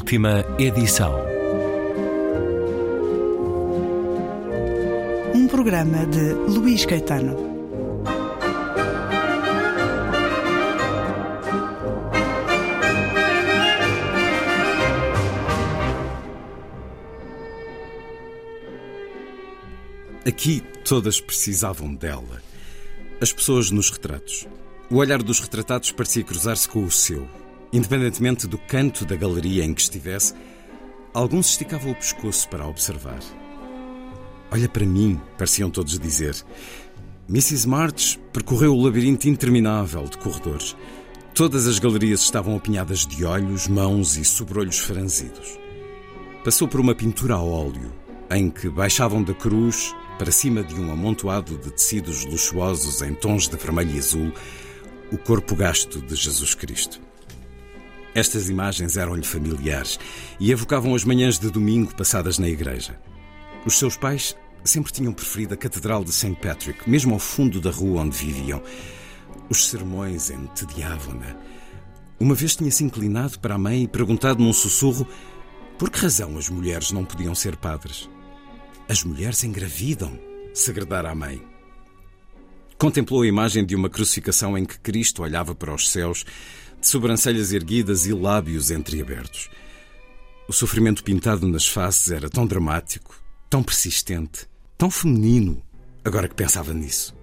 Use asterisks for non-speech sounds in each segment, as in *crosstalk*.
Última edição. Um programa de Luís Caetano. Aqui todas precisavam dela. As pessoas nos retratos. O olhar dos retratados parecia cruzar-se com o seu. Independentemente do canto da galeria em que estivesse, alguns esticavam o pescoço para observar. Olha para mim, pareciam todos dizer. Mrs. March percorreu o labirinto interminável de corredores. Todas as galerias estavam apinhadas de olhos, mãos e sobrolhos franzidos. Passou por uma pintura a óleo, em que baixavam da cruz para cima de um amontoado de tecidos luxuosos em tons de vermelho e azul o corpo gasto de Jesus Cristo. Estas imagens eram-lhe familiares e evocavam as manhãs de domingo passadas na igreja. Os seus pais sempre tinham preferido a Catedral de St. Patrick, mesmo ao fundo da rua onde viviam. Os sermões entediavam-na. Uma vez tinha-se inclinado para a mãe e perguntado num sussurro por que razão as mulheres não podiam ser padres. As mulheres engravidam, segredara a mãe. Contemplou a imagem de uma crucificação em que Cristo olhava para os céus, de sobrancelhas erguidas e lábios entreabertos. O sofrimento pintado nas faces era tão dramático, tão persistente, tão feminino, agora que pensava nisso.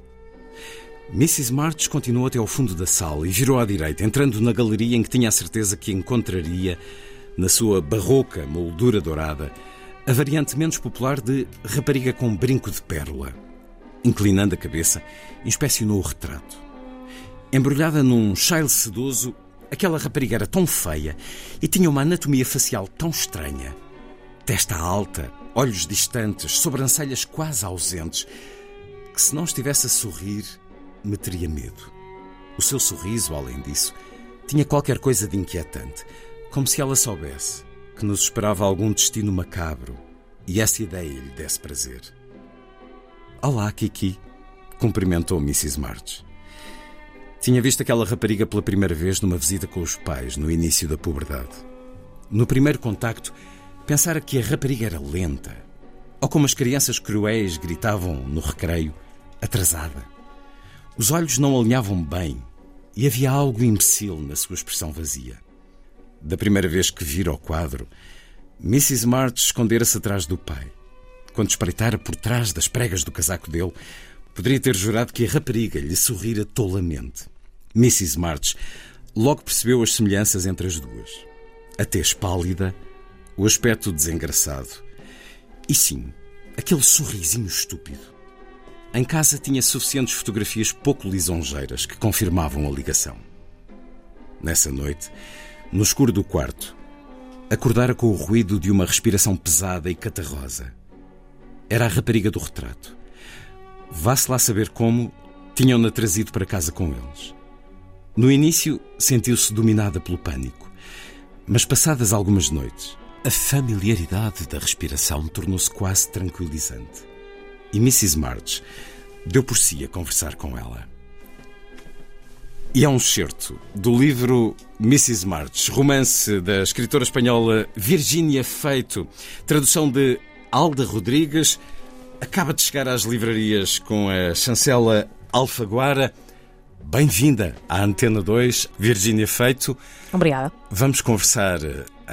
Mrs. March continuou até ao fundo da sala e virou à direita, entrando na galeria em que tinha a certeza que encontraria, na sua barroca moldura dourada, a variante menos popular de rapariga com brinco de pérola. Inclinando a cabeça, inspecionou o retrato. Embrulhada num chale sedoso, aquela rapariga era tão feia e tinha uma anatomia facial tão estranha. Testa alta, olhos distantes, sobrancelhas quase ausentes, que se não estivesse a sorrir, me teria medo. O seu sorriso, além disso, tinha qualquer coisa de inquietante, como se ela soubesse que nos esperava algum destino macabro e essa ideia lhe desse prazer. Olá, Kiki, cumprimentou Mrs. March. Tinha visto aquela rapariga pela primeira vez numa visita com os pais, no início da puberdade. No primeiro contacto, pensara que a rapariga era lenta, ou como as crianças cruéis gritavam no recreio, atrasada. Os olhos não alinhavam bem e havia algo imbecil na sua expressão vazia. Da primeira vez que vira o quadro, Mrs. March escondera-se atrás do pai. Quando espreitara por trás das pregas do casaco dele, poderia ter jurado que a rapariga lhe sorrira tolamente. Mrs. March logo percebeu as semelhanças entre as duas. A tez pálida, o aspecto desengraçado. E sim, aquele sorrisinho estúpido. Em casa tinha suficientes fotografias pouco lisonjeiras que confirmavam a ligação. Nessa noite, no escuro do quarto, acordara com o ruído de uma respiração pesada e catarrosa. Era a rapariga do retrato. Vá-se lá saber como tinham-na trazido para casa com eles. No início, sentiu-se dominada pelo pânico, mas passadas algumas noites, a familiaridade da respiração tornou-se quase tranquilizante. E Mrs. March deu por si a conversar com ela. E é um excerto do livro Mrs. March, romance da escritora espanhola Virginia Feito, tradução de Alda Rodrigues, acaba de chegar às livrarias com a chancela Alfaguara. Bem-vinda à Antena 2, Virginia Feito. Obrigada. Vamos conversar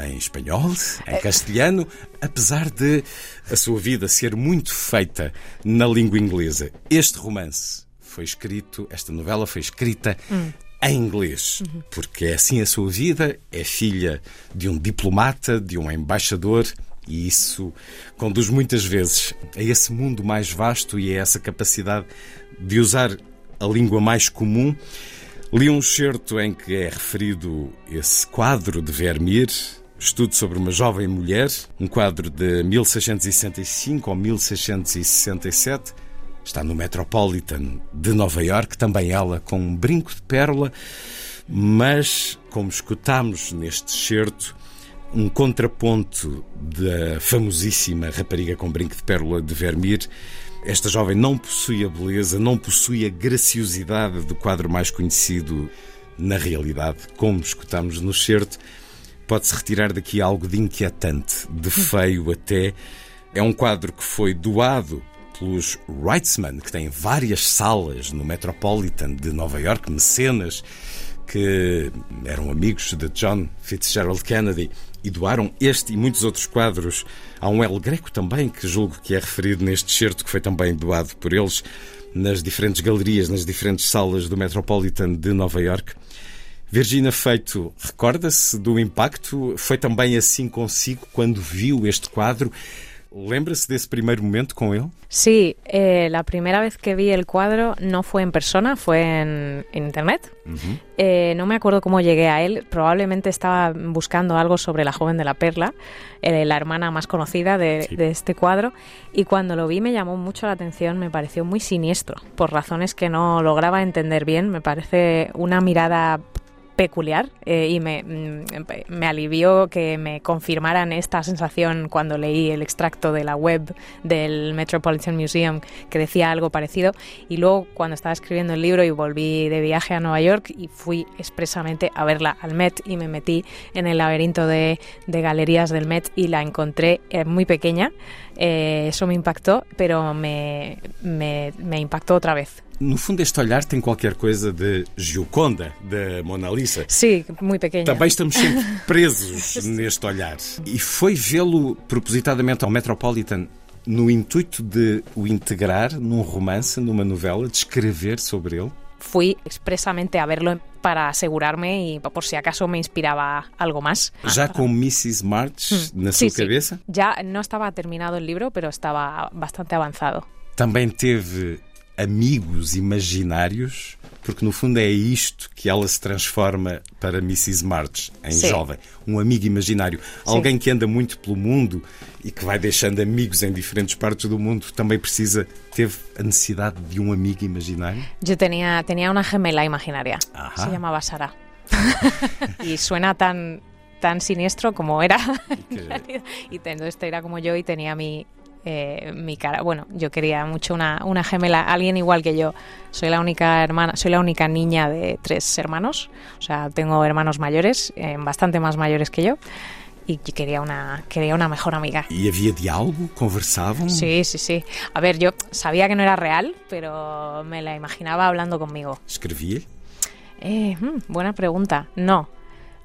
em espanhol, em castelhano, apesar de a sua vida ser muito feita na língua inglesa. Este romance foi escrito, esta novela foi escrita hum. em inglês, uhum. porque é assim a sua vida, é filha de um diplomata, de um embaixador, e isso conduz muitas vezes a esse mundo mais vasto e a essa capacidade de usar a língua mais comum. Li um certo em que é referido esse quadro de Vermeer, estudo sobre uma jovem mulher, um quadro de 1665 ou 1667, Está no Metropolitan de Nova York, também ela com um brinco de pérola, mas, como escutamos neste certo, um contraponto da famosíssima rapariga com brinco de pérola de Vermeer. Esta jovem não possui a beleza, não possui a graciosidade do quadro mais conhecido na realidade, como escutamos no certo, pode-se retirar daqui algo de inquietante, de feio até. É um quadro que foi doado pelos Wrightsman, que têm várias salas no Metropolitan de Nova York, mecenas, que eram amigos de John Fitzgerald Kennedy e doaram este e muitos outros quadros a um El Greco também, que julgo que é referido neste certo, que foi também doado por eles nas diferentes galerias, nas diferentes salas do Metropolitan de Nova York. Virginia Feito, recorda-se do impacto? Foi também assim consigo quando viu este quadro? ¿Lembra-se de ese primer momento con él? Sí, eh, la primera vez que vi el cuadro no fue en persona, fue en, internet. Eh, no me acuerdo cómo llegué a él, probablemente estaba buscando algo sobre la joven de la perla, eh, la hermana más conocida de, de, este cuadro, y cuando lo vi me llamó mucho la atención, me pareció muy siniestro, por razones que no lograba entender bien, me parece una mirada peculiar eh, y me, mm, me, alivió que me confirmaran esta sensación cuando leí el extracto de la web del Metropolitan Museum que decía algo parecido. Y luego cuando estaba escribiendo el libro y volví de viaje a Nueva York y fui expresamente a verla al Met y me metí en el laberinto de, de galerías del Met y la encontré eh, muy pequeña. Eh, eso me impactó pero me, me, me impactó otra vez No fundo, este olhar tem qualquer coisa de Gioconda, da Mona Lisa. Sim, muito pequena. Também estamos sempre presos *laughs* neste olhar. E foi vê-lo propositadamente ao Metropolitan no intuito de o integrar num romance, numa novela, de escrever sobre ele? Fui expressamente a verlo para asegurarme y por si acaso me inspiraba algo más. ¿Ya con Mrs. March na sí, sua cabeça? Ya no estaba terminado el libro, pero estaba bastante avanzado. Também teve amigos imaginários, porque no fundo é isto que ela se transforma para Mrs. March, em Sim. jovem. Um amigo imaginário. Sim. Alguém que anda muito pelo mundo e que vai deixando amigos em diferentes partes do mundo também precisa, teve a necessidade de um amigo imaginário? Eu tinha, tinha uma gemela imaginária. Se chamava Sara. *laughs* e suena tan tan siniestro como era. y entonces era como yo y tenía mi, eh, mi cara. Bueno, yo quería mucho una, una gemela, alguien igual que yo. Soy la única hermana, soy la única niña de tres hermanos. O sea, tengo hermanos mayores, eh, bastante más mayores que yo. y quería una, quería una mejor amiga. ¿Y había diálogo? ¿Conversaban? Sí, sí, sí. A ver, yo sabía que no era real, pero me la imaginaba hablando conmigo. ¿Escribía? Eh, hmm, buena pregunta. No,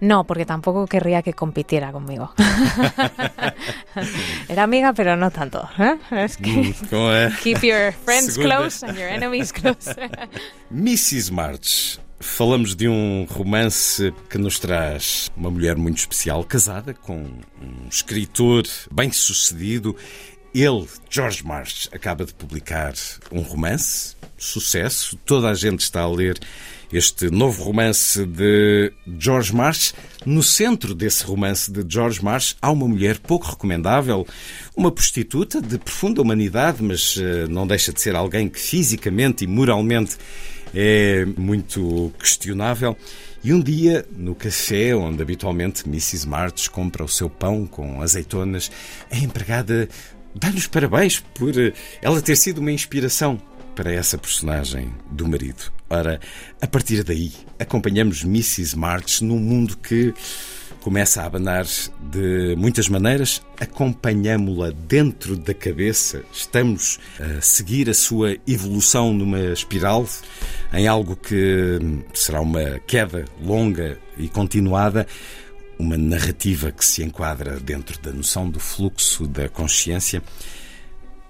no, porque tampoco querría que compitiera conmigo. *laughs* Era amiga, pero no tanto. ¿eh? Es que mm, keep your friends close and your enemies close. Mrs. March. Falamos de um romance que nos traz uma mulher muito especial, casada com um escritor bem-sucedido. Ele, George March, acaba de publicar um romance, sucesso, toda a gente está a ler este novo romance de George Marsh. No centro desse romance de George Marsh há uma mulher pouco recomendável, uma prostituta de profunda humanidade, mas uh, não deixa de ser alguém que fisicamente e moralmente é muito questionável. E um dia, no café onde habitualmente Mrs. March compra o seu pão com azeitonas, a empregada dá-lhe os parabéns por eh, ela ter sido uma inspiração para essa personagem do marido. Ora, a partir daí, acompanhamos Mrs. March num mundo que começa a abanar de muitas maneiras, acompanhamos-la dentro da cabeça, estamos a seguir a sua evolução numa espiral, em algo que será uma queda longa e continuada, uma narrativa que se enquadra dentro da noção do fluxo da consciência.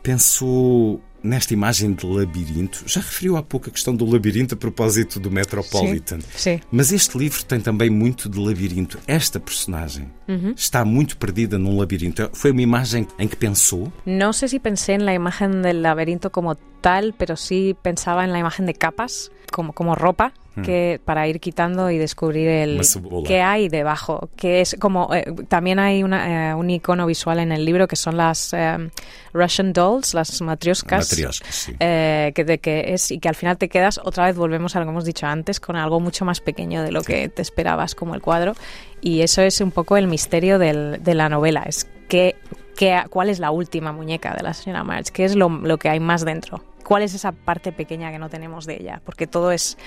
Penso nesta imagem de labirinto, já referiu há pouco a questão do labirinto a propósito do Metropolitan. Sim, sim. Mas este livro tem também muito de labirinto. Esta personagem uhum. está muito perdida num labirinto. Foi uma imagem em que pensou? Não sei se pensei na imagem do labirinto como tal, pero sí pensaba en la imagen de capas, como, como ropa, hmm. Que para ir quitando y descubrir el qué hay debajo, que es como eh, también hay una, eh, un icono visual en el libro que son las eh, Russian dolls, las matrioscas, sí. eh, que, de, que es y que al final te quedas otra vez volvemos a lo que hemos dicho antes con algo mucho más pequeño de lo que te esperabas como el cuadro. Y eso es un poco el misterio del, de la novela, es que, que, cuál es la última muñeca de la señora March, qué es lo, lo que hay más dentro cuál es esa parte pequeña que no tenemos de ella, porque todo es,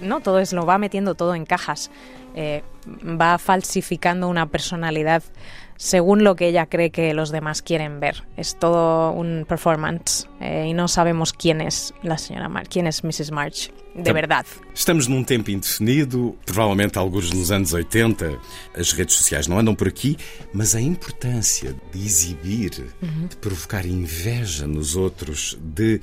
no, todo es, lo va metiendo todo en cajas, eh, va falsificando una personalidad según lo que ella cree que los demás quieren ver. Es todo un performance eh, e não sabemos quién es la señora March, quién es Mrs. March, de verdade. Estamos num tempo indefinido, provavelmente alguns nos anos 80, as redes sociais não andam por aqui, mas a importância de exibir, uhum. de provocar inveja nos outros, de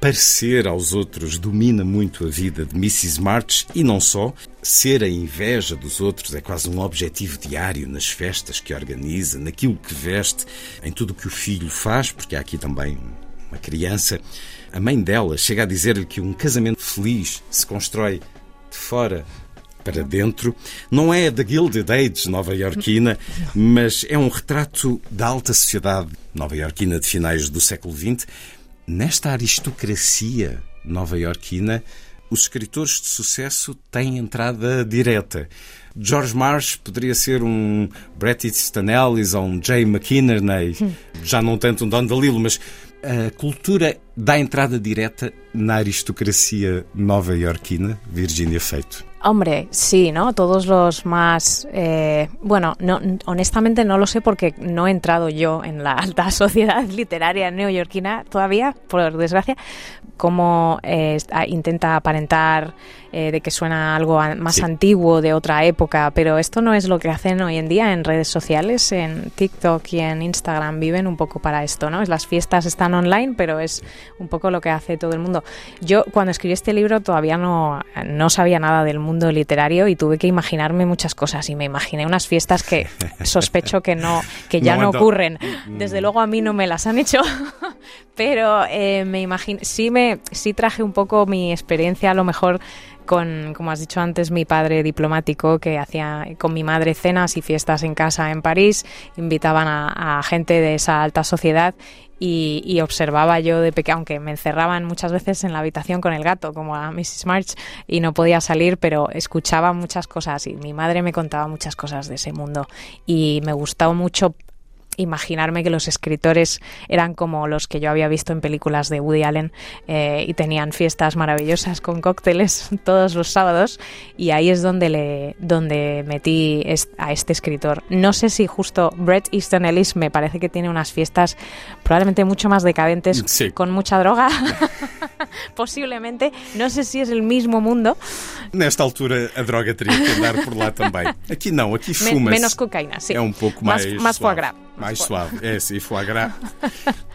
parecer aos outros domina muito a vida de Mrs. March e não só. Ser a inveja dos outros é quase um objetivo diário nas festas que organiza, naquilo que veste, em tudo o que o filho faz, porque há aqui também uma criança. A mãe dela chega a dizer-lhe que um casamento feliz se constrói de fora para dentro. Não é da Gilded Age nova-iorquina, *laughs* mas é um retrato da alta sociedade nova-iorquina de finais do século XX Nesta aristocracia nova-iorquina, os escritores de sucesso têm entrada direta. George Marsh poderia ser um Bret Easton Ellis ou um Jay McInerney, hum. já não tanto um Don DeLillo, mas a cultura dá entrada direta na aristocracia nova-iorquina, Virginia Feito. Hombre, sí, ¿no? Todos los más... Eh, bueno, no, honestamente no lo sé porque no he entrado yo en la *laughs* alta sociedad literaria neoyorquina todavía, por desgracia, cómo eh, intenta aparentar eh, de que suena algo más antiguo de otra época, pero esto no es lo que hacen hoy en día en redes sociales, en TikTok y en Instagram viven un poco para esto, ¿no? Las fiestas están online, pero es un poco lo que hace todo el mundo. Yo cuando escribí este libro todavía no, no sabía nada del mundo literario y tuve que imaginarme muchas cosas y me imaginé unas fiestas que *laughs* sospecho que no que ya no, ocurren. Desde luego a mí no me las han hecho, *laughs* pero eh, me imagino sí me sí traje un poco mi experiencia a lo mejor con, como has dicho antes, mi padre diplomático que hacía con mi madre cenas y fiestas en casa en París, invitaban a, gente de esa alta sociedad y, observaba yo de pequeño, aunque me encerraban muchas veces en la habitación con el gato, como a Mrs. March, y no podía salir, pero escuchaba muchas cosas y mi madre me contaba muchas cosas de ese mundo y me gustaba mucho imaginarme que los escritores eran como los que yo había visto en películas de Woody Allen eh, y tenían fiestas maravillosas con cócteles *laughs* todos los sábados y ahí es donde le donde metí a este escritor. No sé si justo Bret Easton Ellis me parece que tiene unas fiestas probablemente mucho más decadentes con mucha droga. *laughs* *laughs* Posiblemente, no sé si es el mismo mundo. Nesta altura a droga teria que andar por lá também. Aqui não, aqui fuma Menos cocaína, sim. É um pouco mais mais, mais foie gras. Mais suave, é sim, foie gras,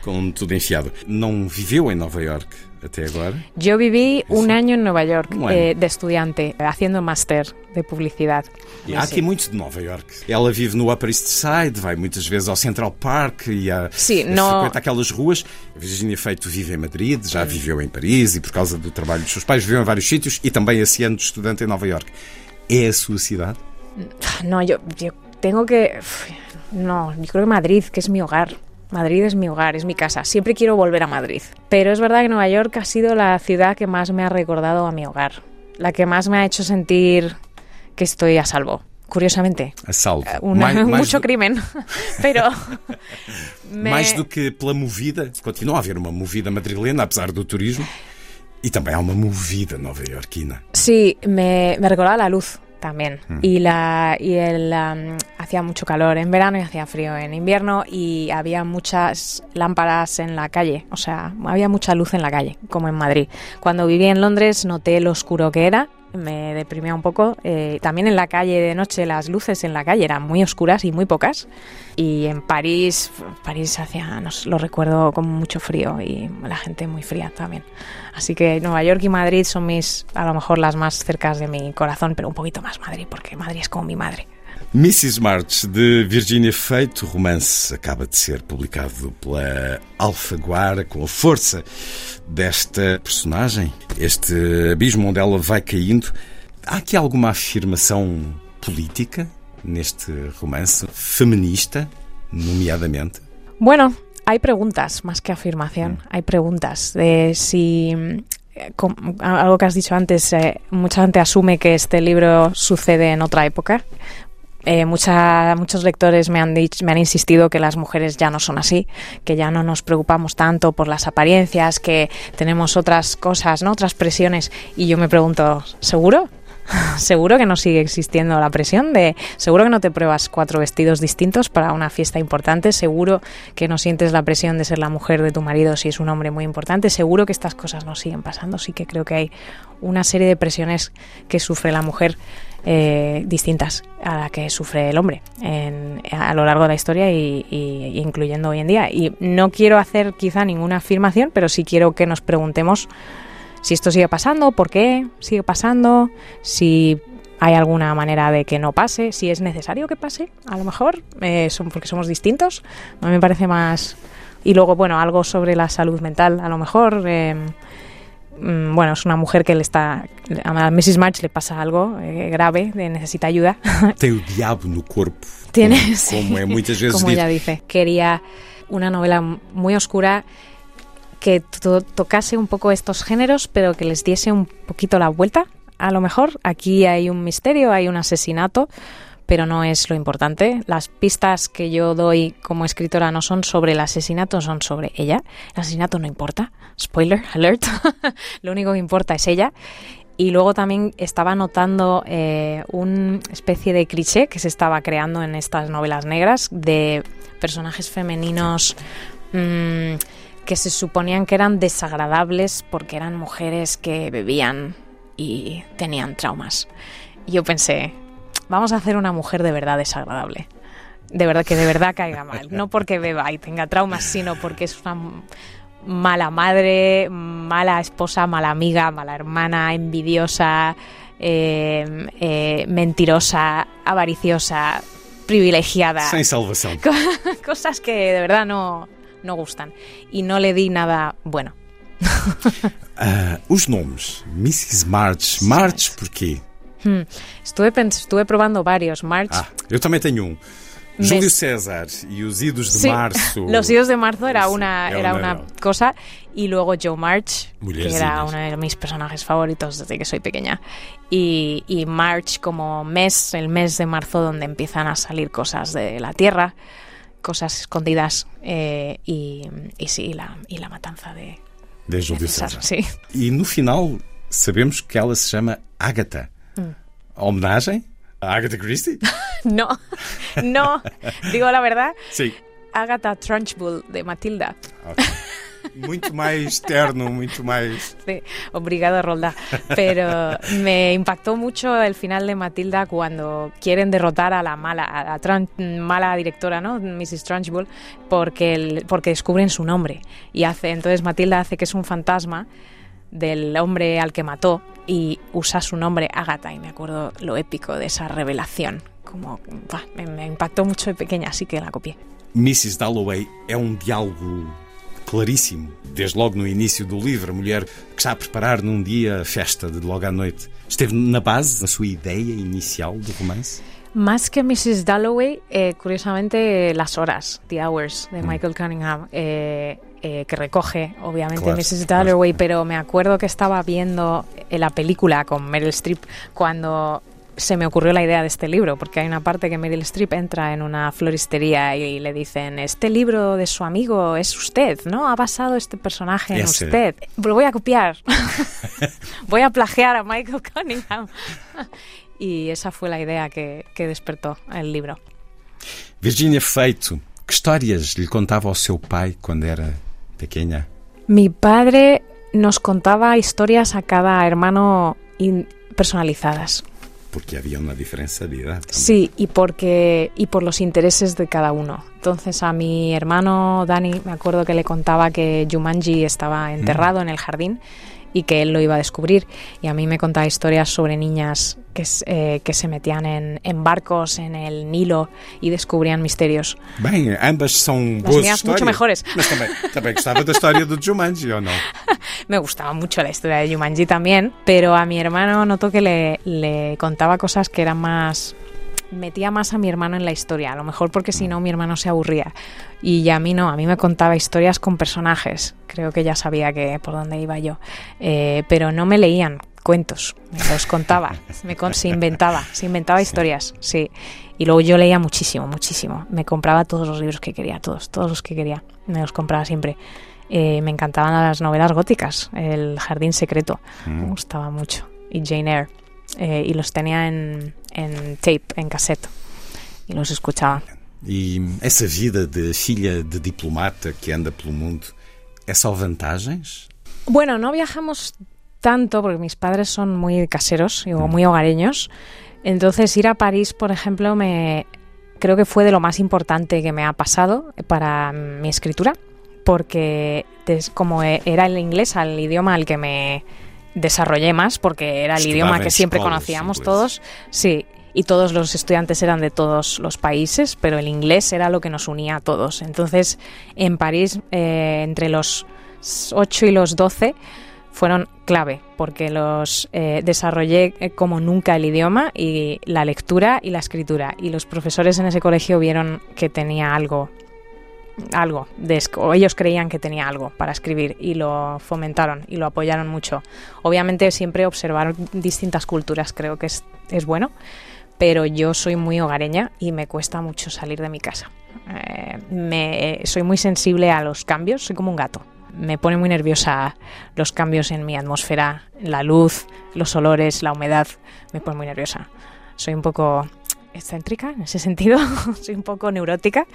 com tudo enfiado. Não viveu em Nova York até agora? Yo viví un año en Nueva York eh, de estudiante, haciendo máster de publicidad. E há aqui muito de Nova York. Ela vive no Upper East Side, vai muitas vezes ao Central Park e a, Sim, no... frequenta aquelas ruas. A Virginia Feito vive em Madrid, já viveu em Paris e por causa do trabalho dos seus pais viveu em vários sítios e também esse ano de estudante em Nova York. É a sua cidade? Não, eu, eu tenho que... No, yo creo que Madrid, que es mi hogar. Madrid es mi hogar, es mi casa. Siempre quiero volver a Madrid. Pero es verdad que Nueva York ha sido la ciudad que más me ha recordado a mi hogar. La que más me ha hecho sentir que estoy a salvo. Curiosamente. A salvo. Eh, Una, mais, *laughs* mucho crimen. *laughs* Pero. *laughs* me... Mais do que pela movida, continua a haver uma movida madrilena, apesar do turismo. E também há uma movida nova-iorquina. Sí, me, me recordaba la luz. También. Mm. Y, la, y el, hacía mucho calor en verano y hacía frío en invierno y había muchas lámparas en la calle, o sea, había mucha luz en la calle, como en Madrid. Cuando viví en Londres noté lo oscuro que era me deprimía un poco. Eh, también en la calle de noche, las luces en la calle eran muy oscuras y muy pocas. Y en París, París hacía, lo recuerdo con mucho frío y la gente muy fría también. Así que Nueva York y Madrid son mis, a lo mejor las más cercas de mi corazón, pero un poquito más Madrid, porque Madrid es como mi madre. Mrs. March, de Virginia Feito, romance acaba de ser publicado pela Alfaguara com a força desta personagem, este abismo onde ela vai caindo. Há aqui alguma afirmação política neste romance, feminista, nomeadamente? Bueno, hay preguntas más que afirmación. Mm. Hay preguntas de si eh, algo que has dicho antes, eh, mucha gente asume que este libro sucede en otra época, eh, mucha- muchos lectores me han, dicho, me han insistido que las mujeres ya no son así, que ya no nos preocupamos tanto por las apariencias, que tenemos otras cosas, ¿no? otras presiones. Y yo me pregunto, ¿seguro? *laughs* ¿Seguro que no sigue existiendo la presión de seguro que no te pruebas cuatro vestidos distintos para una fiesta importante? ¿Seguro que no sientes la presión de ser la mujer de tu marido si es un hombre muy importante? ¿Seguro que estas cosas no siguen pasando? Sí que creo que hay una serie de presiones que sufre la mujer eh, distintas a la que sufre el hombre en- a lo largo de la historia y, y- incluyendo hoy en día. Y no quiero hacer quizá ninguna afirmación, pero sí quiero que nos preguntemos si esto sigue pasando, por qué sigue pasando, si hay alguna manera de que no pase, si es necesario que pase, a lo mejor, eh, son porque somos distintos. A mí me parece más... Y luego, bueno, algo sobre la salud mental, a lo mejor... eh, bueno, es una mujer que le está... A Mrs. March le pasa algo eh, grave, de- necesita ayuda. *laughs* Tem o diabo no corpo. Tiene, como, sí. como é muitas vezes como ella dice. Quería una novela muy oscura que to- tocase un poco estos géneros, pero que les diese un poquito la vuelta. A lo mejor aquí hay un misterio, hay un asesinato, pero no es lo importante. Las pistas que yo doy como escritora no son sobre el asesinato, son sobre ella. El asesinato no importa. Spoiler alert. *laughs* lo único que importa es ella. Y luego también estaba notando eh, una especie de cliché que se estaba creando en estas novelas negras de personajes femeninos mm, que se suponían que eran desagradables porque eran mujeres que bebían y tenían traumas. Y yo pensé, vamos a hacer una mujer de verdad desagradable. De verdad, que de verdad caiga mal. No porque beba y tenga traumas, sino porque es una mala madre, mala esposa, mala amiga, mala hermana, envidiosa, eh, eh, mentirosa, avariciosa, privilegiada. *laughs* Cosas que de verdad no, no gustan. Y no le di nada bueno. Ah, os nomes. Mrs. March. March porquê? Estuve, pens- estuve probando varios. March. Ah, eu também tenho um. Mes- Júlio César e os idos de Sí, março. *laughs* Los idos de marzo era Sí, una, era era una- una cosa. Y luego Joe March, que era uno de mis personajes favoritos desde que soy pequeña. Y, y March como mes, el mes de marzo donde empiezan a salir cosas de la tierra, cosas escondidas. eh, y, y sí, y la, y la matanza de De Júlio César. *laughs* E no final sabemos que ela se chama Agatha. Mm. Homenagem a Agatha Christie? *laughs* No, *laughs* no, digo la verdad, Sim. Agatha Trunchbull de Matilda. Ok. Muito mais terno, muito mais. Sí, obrigado, Rolda. Pero me impactó mucho el final de Matilda cuando quieren derrotar a la mala, a la tran- mala directora, ¿no? Mrs. Trunchbull, porque, el- porque descubren su nombre. Y hace, entonces Matilda hace que es un fantasma del hombre al que mató y usa su nombre Agatha. Y me acuerdo lo épico de esa revelación. Como, buah, me, me impactó mucho de pequeña, así que la copié. Mrs. Dalloway é um diálogo claríssimo. Desde logo no início do livro, a mulher que está a preparar num dia a festa de logo à noite. Esteve na base da sua ideia inicial do romance? Más que Mrs. Dalloway, eh, curiosamente las horas, The Hours, de Michael Cunningham, eh, eh, que recoge obviamente Claro, Mrs. claro. Dalloway, pero me acuerdo que estaba viendo eh, la película con Meryl Streep cuando se me ocurrió la idea de este libro, porque hay una parte que Meryl Streep entra en una floristería y le dicen, este libro de su amigo es usted, ¿no? Ha basado este personaje en usted. Lo voy a copiar. *laughs* voy a plagiar a Michael Cunningham. *laughs* Y esa fue la idea que, que despertó el libro. Virginia Feito, que histórias lhe contava ao seu pai quando era pequena? Mi padre nos contaba historias a cada hermano personalizadas. Porque havia uma diferença de também. Sí, y porque y por los intereses de cada uno. Entonces a mi hermano Dani me acuerdo que le contaba que Jumanji estaba enterrado en el jardín y que él lo iba a descubrir. Y a mí me contaba historias sobre niñas que, eh, que se metían en, en barcos en el Nilo y descubrían misterios. Bem, ambas são Las mías histórias. mucho mejores. Mas também, também gostava da história do Jumanji, ou não? *laughs* Me gustaba mucho la historia de Jumanji también, pero a mi hermano notó que le, le contaba cosas que eran más... Metía más a mi hermano en la historia, a lo mejor porque si no mi hermano se aburría. Y a mí no, a mí me contaba historias con personajes. Creo que ya sabía que por dónde iba yo. Eh, pero no me leían cuentos, me los contaba, me con- se inventaba, se inventaba *laughs* historias, sí. Y luego yo leía muchísimo, muchísimo. Me compraba todos los libros que quería, todos, todos los que quería. Me los compraba siempre. Eh, me encantaban las novelas góticas, El Jardín Secreto, me gustaba mucho. Y Jane Eyre. Eh, y los tenía en, en tape, en cassette. Y los escuchaba. E essa vida de filha de diplomata que anda pelo mundo é só vantagens? Bueno, no viajamos tanto porque mis padres son muy caseros y muy hogareños. Entonces ir a París, por ejemplo, me creo que fue de lo más importante que me ha pasado para mi escritura, porque como e- era el inglés, al idioma al que me desarrollé más, porque era el idioma que siempre conocíamos inglés. todos, sí. Y todos los estudiantes eran de todos los países, pero el inglés era lo que nos unía a todos. Entonces, en París, eh, entre los 8 y los 12, fueron clave porque los eh, desarrollé eh, como nunca el idioma y la lectura y la escritura y los profesores en ese colegio vieron que tenía algo algo de o ellos creían que tenía algo para escribir y lo fomentaron y lo apoyaron mucho. Obviamente siempre observar distintas culturas creo que es, es bueno pero yo soy muy hogareña y me cuesta mucho salir de mi casa. Eh, me, soy muy sensible a los cambios soy como un gato. Me pone muy nerviosa los cambios en mi atmósfera, la luz, los olores, la humedad, me pone muy nerviosa. Soy un poco excéntrica en ese sentido, *laughs* soy un poco neurótica,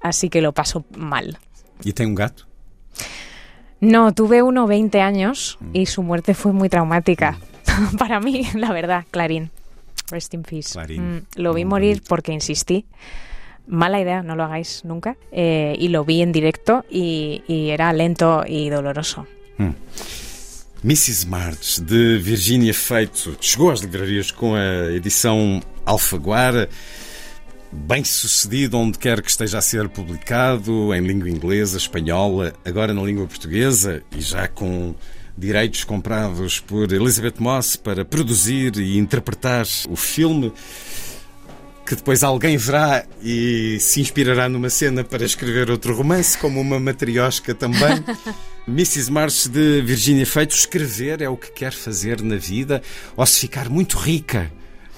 así que lo paso mal. E tem um gato? No, tuve uno 20 años y su muerte fue muy traumática *laughs* para mí, la verdad, Clarín. Rest in peace. Clarín. Mm, lo vi morir porque insistí. Mala idea, no lo hagáis nunca. Eh, y lo vi en directo y, y era lento y doloroso. Mrs. March, de Virginia Feito, chegou às livrarias com a edição Alfaguara, bem sucedido onde quer que esteja a ser publicado, em língua inglesa, espanhola, agora na língua portuguesa e já com direitos comprados por Elizabeth Moss para produzir e interpretar o filme que depois alguém verá e se inspirará numa cena para escrever outro romance, como uma matriosca também. *laughs* Mrs. March de Virginia Feito, escrever é o que quer fazer na vida, ou se ficar muito rica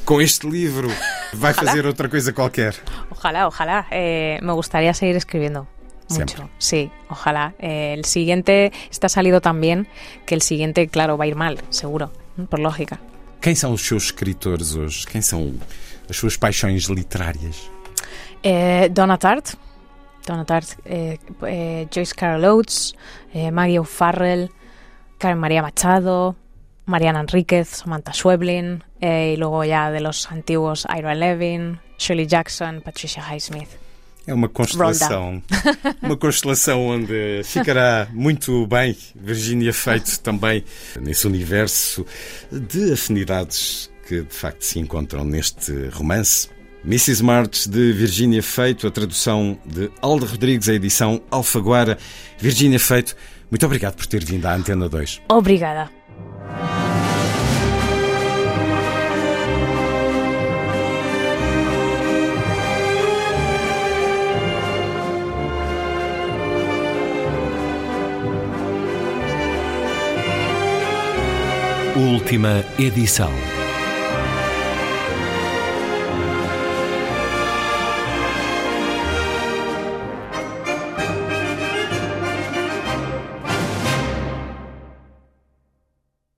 com este livro, vai fazer outra coisa qualquer. Ojalá, ojalá. Eh, me gustaría seguir escribiendo. Mucho, Siempre. sí, ojalá. Eh, el siguiente está salido tan bien que el siguiente, claro, va a ir mal, seguro, por lógica. Quem são os seus escritores hoje? Quem são as suas paixões literárias? Eh, Donna Tartt, Donna Tartt, eh, eh, Joyce Carol Oates, eh, Maggie O'Farrell, Karen María Machado, Mariana Enríquez, Samantha Schweblin, eh, y luego ya de los antiguos Ira Levin, Shirley Jackson, Patricia Highsmith. É uma constelação. *laughs* *laughs* Uma constelação onde ficará muito bem Virginia Feito também nesse universo de afinidades que de facto se encontram neste romance. Mrs. March de Virginia Feito, a tradução de Alda Rodrigues, a edição Alfaguara. Virginia Feito, muito obrigado por ter vindo à Antena 2. Obrigada. Última edição.